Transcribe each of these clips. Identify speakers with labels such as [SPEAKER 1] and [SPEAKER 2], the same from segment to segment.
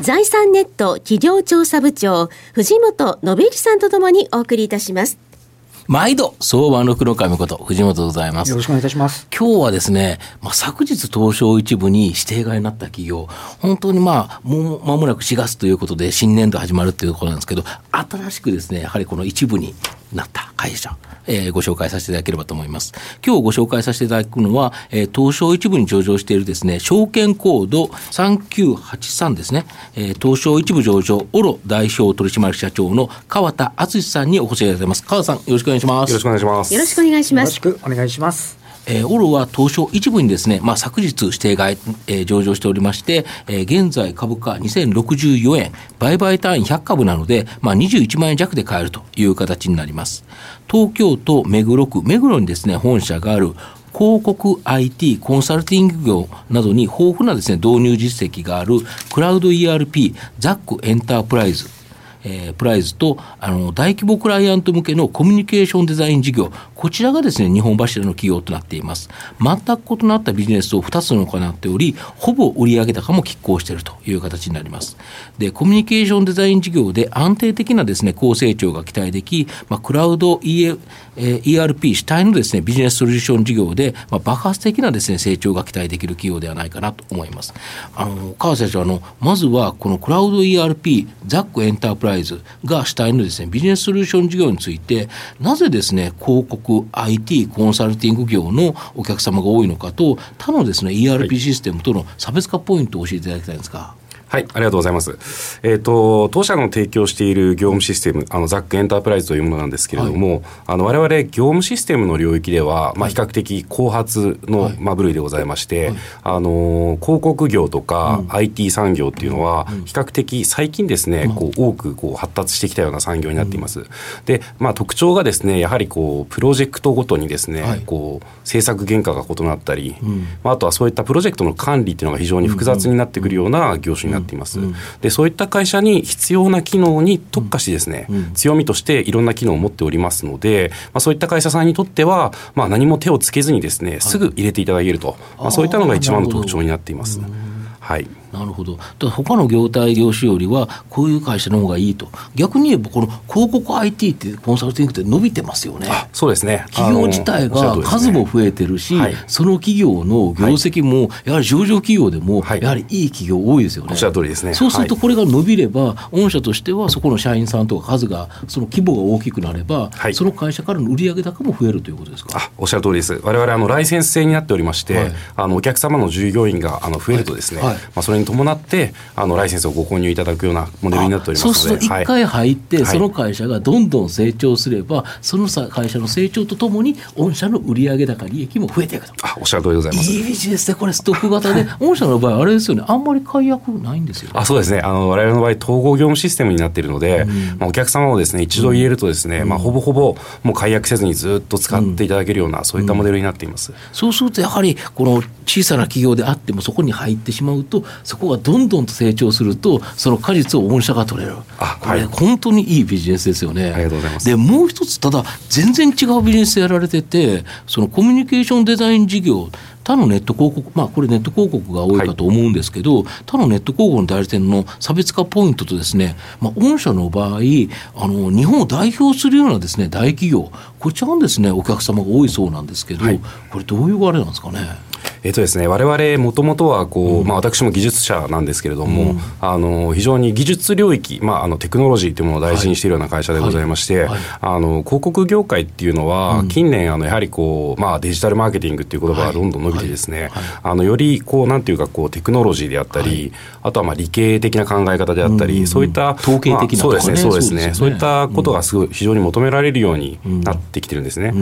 [SPEAKER 1] 財産ネット企業調査部長藤本信之さんとともにお送りいたします
[SPEAKER 2] 毎度、相場の黒神こと、藤本でございます。
[SPEAKER 3] よろしくお願いいたします。
[SPEAKER 2] 今日はですね、まあ、昨日東証一部に指定外になった企業、本当にまあ、もう間もなく4月ということで、新年度始まるっていうところなんですけど、新しくですね、やはりこの一部になった会社、えー、ご紹介させていただければと思います。今日ご紹介させていただくのは、えー、東証一部に上場しているですね、証券コード3983ですね、えー、東証一部上場、オロ代表取締役社長の川田敦さんにお越しいただいてます。川田さん、よろしくお願いします。
[SPEAKER 4] よろしくお願いします。
[SPEAKER 1] よろしくお願いします。よろ
[SPEAKER 3] しくお願いします。
[SPEAKER 2] えー、オロは東証一部にですね、まあ、昨日指定外、えー、上場しておりまして、えー、現在株価2064円、売買単位100株なので、まあ、21万円弱で買えるという形になります。東京都目黒区、目黒にですね、本社がある広告 IT コンサルティング業などに豊富なですね、導入実績があるクラウド ERP ザックエンタープライズえー、プライズとあの大規模クライアント向けのコミュニケーションデザイン事業、こちらがですね、日本柱の企業となっています。全く異なったビジネスを2つの行っており、ほぼ売上高も拮抗しているという形になります。で、コミュニケーションデザイン事業で安定的なですね、高成長が期待でき、まあ、クラウド EA えー、ERP 主体のですね、ビジネスソリューション事業で、まあ、爆発的なですね、成長が期待できる企業ではないかなと思います。あの、川瀬社長、あの、まずはこのクラウド ERP、ザックエンタープライズが主体のですね、ビジネスソリューション事業について、なぜですね、広告、IT、コンサルティング業のお客様が多いのかと、他のですね、ERP システムとの差別化ポイントを教えていただきたいんですか。
[SPEAKER 4] はい、ありがとうございます。えっ、ー、と、当社の提供している業務システム、あの、ザックエンタープライズというものなんですけれども、はい、あの、我々業務システムの領域では、まあ、比較的後発の、はい、まあ、部類でございまして、はい、あの、広告業とか、うん、IT 産業っていうのは、比較的最近ですね、こう、多くこう発達してきたような産業になっています。うん、で、まあ、特徴がですね、やはりこう、プロジェクトごとにですね、こう、制作原価が異なったり、うん、まあ、あとはそういったプロジェクトの管理っていうのが非常に複雑になってくるような業種になっています。でそういった会社に必要な機能に特化してですね、強みとしていろんな機能を持っておりますので、まあ、そういった会社さんにとっては、まあ、何も手をつけずにですねすぐ入れていただけると、まあ、そういったのが一番の特徴になっています。はい
[SPEAKER 2] なるほど。だ他の業態業種よりは、こういう会社の方がいいと。逆に言えば、この広告 IT ってコンサルティングって伸びてますよね。
[SPEAKER 4] そうですね。
[SPEAKER 2] 企業自体が数も増えてるし、ねはい、その企業の業績も、やはり上場企業でも、やはりいい企業多いですよね。
[SPEAKER 4] おっしゃる通りですね。
[SPEAKER 2] そうすると、これが伸びれば、御社としては、そこの社員さんとか数が、その規模が大きくなれば、はい、その会社からの売上高も増えるということですか？
[SPEAKER 4] あおっしゃる通りです。我々あのライセンス制になっておりまして、あのお客様の従業員があの増えるとですね、まあそれに伴ってあのライセンスをご購入いただくようなモデルになっておりますので
[SPEAKER 2] そうすると1回入って、その会社がどんどん成長すれば、その会社の成長とともに御社の売上高利益も増えていくと。
[SPEAKER 4] あおっしゃる通りでございます。
[SPEAKER 2] いいビジネスでこれストック型で 御社の場合あれですよね。あんまり解約ないんですよ、ね、
[SPEAKER 4] あそうですね。あの我々の場合統合業務システムになっているので、うん、まあ、お客様をですね一度入れるとですね、うん、まあ、ほぼほぼもう解約せずにずっと使っていただけるような、うん、そういったモデルになっています、
[SPEAKER 2] そうするとやはりこの小さな企業であってもそこに入ってしまうとそこがどんどんと成長するとその果実を御社が取れる。これ、本当にいいビジネスですよね。
[SPEAKER 4] ありがとうございます。
[SPEAKER 2] でもう一つただ全然違うビジネスやられててそのコミュニケーションデザイン事業他のネット広告、まあ、これネット広告が多いかと思うんですけど、はい、他のネット広告の代理店の差別化ポイントとですね、まあ、御社の場合あの日本を代表するようなですね大企業こちらのですねお客様が多いそうなんですけど、はい、これどういうあれなんですかね？
[SPEAKER 4] えっとですね、我々もともとはこう、まあ、私も技術者なんですけれども、うん、あの非常に技術領域、まあ、あのテクノロジーというものを大事にしているような会社でございまして、はい。はい、あの広告業界っていうのは、近年あのやはりこう、まあ、デジタルマーケティングっていう言葉がどんどん伸びてですね、あのよりこうなんていうかこうテクノロジーであったり、あとはまあ理系的な考え方であったり、そういった
[SPEAKER 2] 統計的な、
[SPEAKER 4] そうですねそうですね。そういったことがすごい非常に求められるようになってきてるんですね。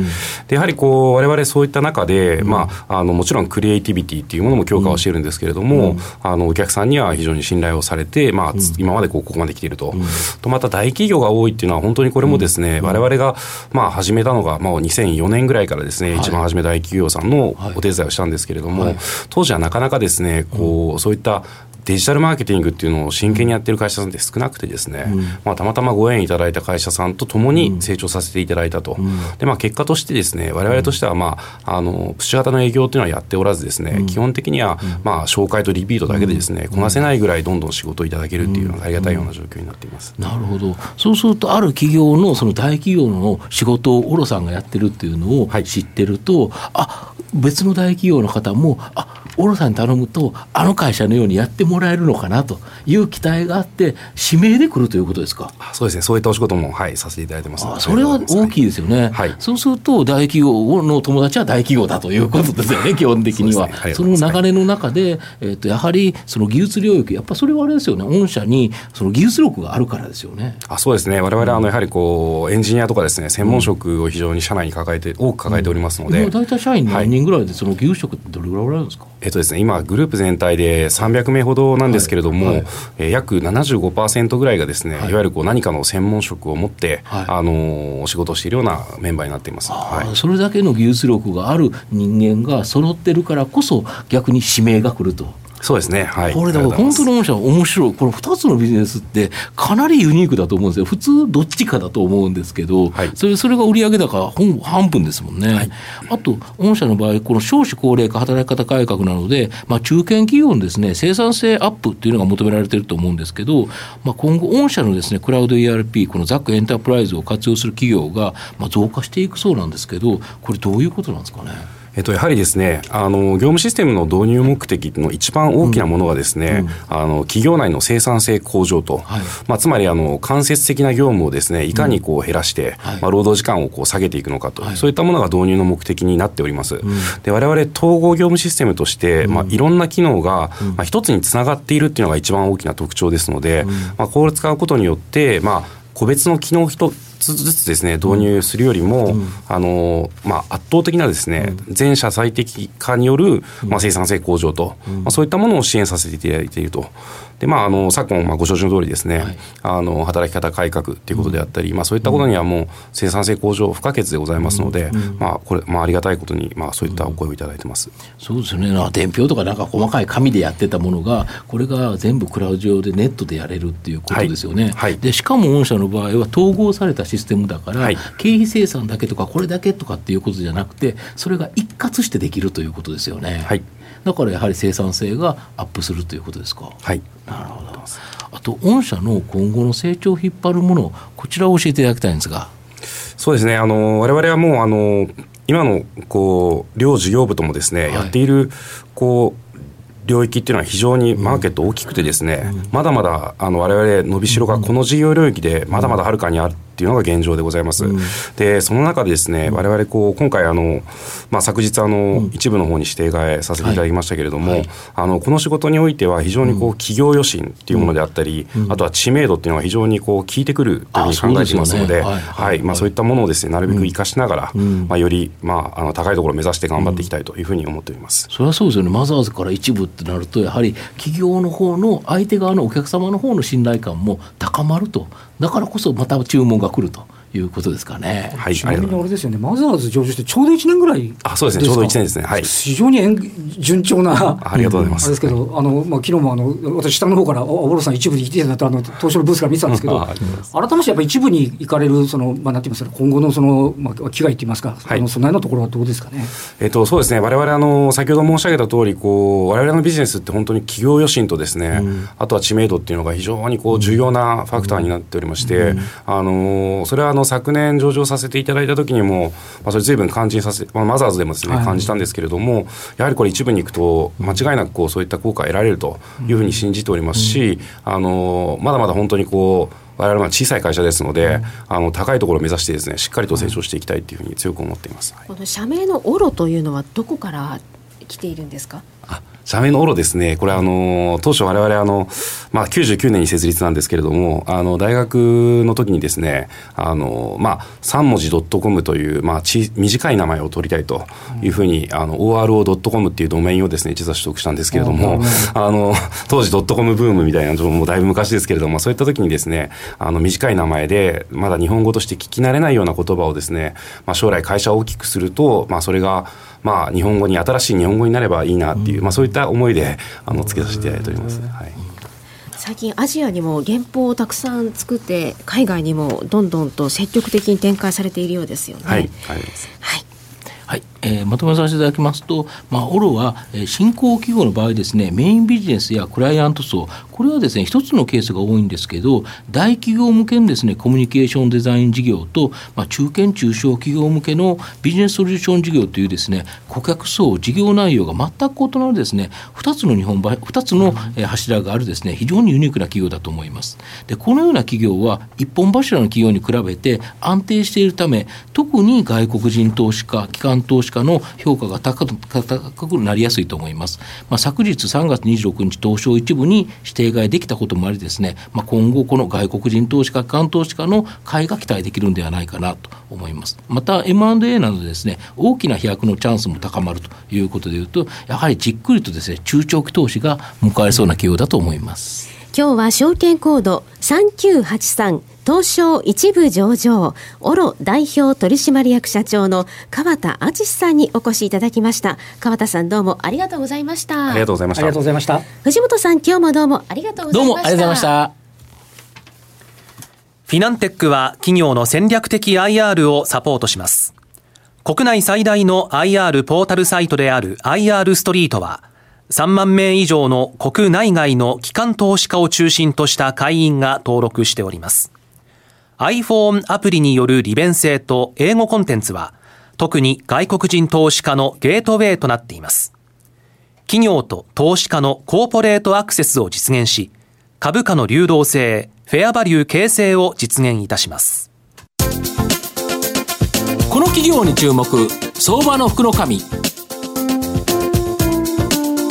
[SPEAKER 4] でやはりこう我々そういった中で、まあ、あのもちろんクリエエイティビティっていうものも強化をしているんですけれども、うん、あのお客さんには非常に信頼をされて、まあ、うん、今までこうここまで来ていると、うん、とまた大企業が多いっていうのは本当にこれもですね、うん、我々がまあ始めたのが、まあ、2004年ぐらいからですね、はい、一番初め大企業さんのお手伝いをしたんですけれども、はい、当時はなかなかですねこうそういったデジタルマーケティングっていうのを真剣にやってる会社さんって少なくてですね、うん、まあ、たまたまご縁いただいた会社さんとともに成長させていただいたと、うん、でまあ、結果としてですね我々としては、まあ、あのプッシュ型の営業っていうのはやっておらずですね、うん、基本的には、まあ、紹介とリピートだけでですね、こなせないぐらいどんどん仕事をいただけるっていうのがありがたいような状況になっています、
[SPEAKER 2] なるほど。そうするとある企業のその大企業の仕事をオロさんがやってるっていうのを知ってると、はい、あ別の大企業の方もあオロさんに頼むとあの会社のようにやってもらえるのかなという期待があって指名で来るということですか？
[SPEAKER 4] そうですね。そういったお仕事も、はい、させていただいてます。
[SPEAKER 2] それは大きいですよね、はい、そうすると大企業の友達は大企業だということですよね基本的には。そ、ね,、の流れの中で、えーと、やはりその技術領域やっぱそれはあれですよね。御社にその技術力があるからですよね。
[SPEAKER 4] あそうですね。我々あのやはりこうエンジニアとかですね専門職を非常に社内に抱えて多く抱えておりますので、うん、
[SPEAKER 2] 大体社員何人ぐらいでその技術職ってどれぐらいおられるんですか？
[SPEAKER 4] えっとですね、今、グループ全体で300名ほどなんですけれども、はい。はい、えー、約75%ぐらいがですね、はい、いわゆるこう何かの専門職を持って、はい、あのお仕事をしているようなメンバーになっています、
[SPEAKER 2] はい、それだけの技術力がある人間が揃ってるからこそ、逆に指名が来ると。
[SPEAKER 4] そうですね、はい、
[SPEAKER 2] これだから本当に面白い面白い。この2つのビジネスってかなりユニークだと思うんですよ。普通どっちかだと思うんですけど、はい、それそれが売上高半分ですもんね、はい、あと御社の場合この少子高齢化働き方改革なので、まあ、中堅企業のですね生産性アップっていうのが求められてると思うんですけど、まあ、今後御社のですねクラウド ERP このザックエンタープライズを活用する企業が、まあ、増加していくそうなんですけどこれどういうことなんですかね？
[SPEAKER 4] えっと、やはりですね、あの、業務システムの導入目的の一番大きなものはですね、うん。うん、あの、企業内の生産性向上と、はい、まあ、つまり、あの、間接的な業務をですね、いかにこう減らして、うんまあ、労働時間をこう下げていくのかと、はい、そういったものが導入の目的になっております。で、我々統合業務システムとして、まあ、いろんな機能が、まあ、一つにつながっているっていうのが一番大きな特徴ですので、まあ、これを使うことによって、まあ、個別の機能一つずつですね導入するよりも、うん、あのまあ、圧倒的なですね、うん、全社最適化による、まあ、生産性向上と、まあ、そういったものを支援させていただいていると。で、まあ、あの昨今、まあ、ご承知の通りですね、はい、あの働き方改革ということであったり、まあ、そういったことにはもう生産性向上不可欠でございますので、まあ、これ、まあ、ありがたいことに、まあ、そういったお声をいただいてます、
[SPEAKER 2] そうですよね。伝票とかなんか細かい紙でやってたものがこれが全部クラウド上でネットでやれるっていうことですよね、はい。はい、でしかも御社の場合は統合されたシステムだから、経費生産だけとかこれだけとかっていうことじゃなくてそれが一括してできるということですよね。はいだからやはり生産性がアップするということですか？
[SPEAKER 4] はい。
[SPEAKER 2] なるほど。あと御社の今後の成長を引っ張るものこちらを教えていただきたいんですが。
[SPEAKER 4] そうですね。あの我々はもうあの今のこう両事業部ともですね、はい、やっているこう領域っていうのは非常にマーケット大きくてですね、うん、まだまだあの我々伸びしろがこの事業領域でまだまだはるかにあるっていうのが現状でございます。うん、でその中でですね我々こう今回あの、まあ、昨日あの、一部の方に指定替えさせていただきましたけれども、はい、あのこの仕事においては非常にこう企業予診っていうものであったり、あとは知名度っていうのが非常にこう効いてくるというふうに考えていますので、はい。まあ、そういったものをですねなるべく生かしながら、まあ、より、まあ、あの高いところを目指して頑張っていきたいというふうに思っております。
[SPEAKER 2] それはそうですよね。マザーズから一部ってなるとやはり企業の方の相手側のお客様の方の信頼感も高まるとだからこそまた注文が来ると。いうことですかね。
[SPEAKER 3] はい、ちなみにあれですよね、マザーズ上場してちょうど1年ぐらい。
[SPEAKER 4] あそうですね、ちょうど1年ですね。はい、
[SPEAKER 3] 非常に順調な、
[SPEAKER 4] ありがとうございます。
[SPEAKER 3] あれですけど、あのまあ昨日もあの私下の方からおろさん一部に来ていただいたあの東証のブースから見てたんですけど、改めてやっぱり一部に行かれるそのまあなんて言いますか今後のそのまあ機会って言いますか、はい、あの備えのところはどうですかね？
[SPEAKER 4] えっとそうですね、我々あの先ほど申し上げた通りこう我々のビジネスって本当に企業予診とですね、うん、あとは知名度っていうのが非常にこう重要なファクターになっておりまして、うん、あのそれはあの昨年上場させていただいた時にも、まあ、それ随分感じさせ、まあ、マザーズでもですね、感じたんですけれども、やはりこれ一部に行くと、間違いなくこうそういった効果が得られるというふうに信じておりますし、あのまだまだ本当にこう、我々は小さい会社ですので、うん、あの高いところを目指してですねしっかりと成長していきたいというふうに強く思っています、
[SPEAKER 1] この社名のオロというのはどこから来ているんですか？
[SPEAKER 4] 社名のオロですね、これあの、当初我々あの、まあ99年に設立なんですけれども、あの、大学の時にですね、あの、まあ3文字 .com という、まあち、短い名前を取りたいというふうに、あの、oro.com っていうドメインをですね、実は取得したんですけれども、あの、当時 .com ブームみたいな、もうだいぶ昔ですけれども、そういった時にですね、あの、短い名前で、まだ日本語として聞き慣れないような言葉をですね、まあ将来会社を大きくすると、まあそれが、まあ、日本語に新しい日本語になればいいなっていう、まあ、そういった思いであのつけさせていただいております。はい。
[SPEAKER 1] 最近アジアにも原稿をたくさん作って海外にもどんどんと積極的に展開されているようですよね。
[SPEAKER 4] はい、はい、
[SPEAKER 2] はい。えー、まとめさせていただきますと、まあ、オロは、えー、新興企業の場合ですね、メインビジネスやクライアント層、これはですね、一つのケースが多いんですけど、大企業向けのですね、コミュニケーションデザイン事業と、まあ、中堅中小企業向けのビジネスソリューション事業というですね、顧客層、事業内容が全く異なるですね、二つの日本二つの柱があるですね、非常にユニークな企業だと思います。で、このような企業は、一本柱の企業に比べて安定しているため、特に外国人投資家、機関投資家の評価が高くなりやすいと思います。まあ、昨日3月26日東証一部に指定買いできたこともありですね、まあ、今後この外国人投資家、機関投資家の買いが期待できるんではないかなと思います。また M&A などでですね、大きな飛躍のチャンスも高まるということでいうと、やはりじっくりとですね、中長期投資が迎えそうな企業だと思います。
[SPEAKER 1] 今日は証券コード3983東証一部上場、オロ代表取締役社長の川田敦さんにお越しいただきました。川田さんどうもありがとうございました。
[SPEAKER 4] ありがとうございました。ありがとうございました。
[SPEAKER 1] 藤本さん今日もどうもありがとうございました。どうもありがとうございました。
[SPEAKER 5] フィナンテックは企業の戦略的 IR をサポートします。国内最大の IR ポータルサイトである IR ストリートは、3万名以上の国内外の機関投資家を中心とした会員が登録しております。iPhone アプリによる利便性と英語コンテンツは、特に外国人投資家のゲートウェイとなっています。企業と投資家のコーポレートアクセスを実現し、株価の流動性、フェアバリュー形成を実現いたします。
[SPEAKER 2] この企業に注目、相場の福の神。